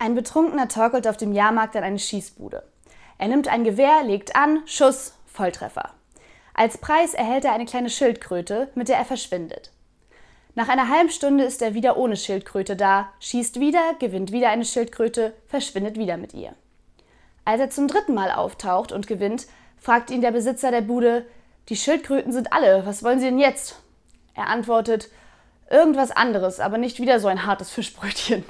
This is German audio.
Ein Betrunkener torkelt auf dem Jahrmarkt an eine Schießbude. Er nimmt ein Gewehr, legt an, Schuss, Volltreffer. Als Preis erhält er eine kleine Schildkröte, mit der er verschwindet. Nach einer halben Stunde ist er wieder ohne Schildkröte da, schießt wieder, gewinnt wieder eine Schildkröte, verschwindet wieder mit ihr. Als er zum dritten Mal auftaucht und gewinnt, fragt ihn der Besitzer der Bude, die Schildkröten sind alle, was wollen Sie denn jetzt? Er antwortet, irgendwas anderes, aber nicht wieder so ein hartes Fischbrötchen.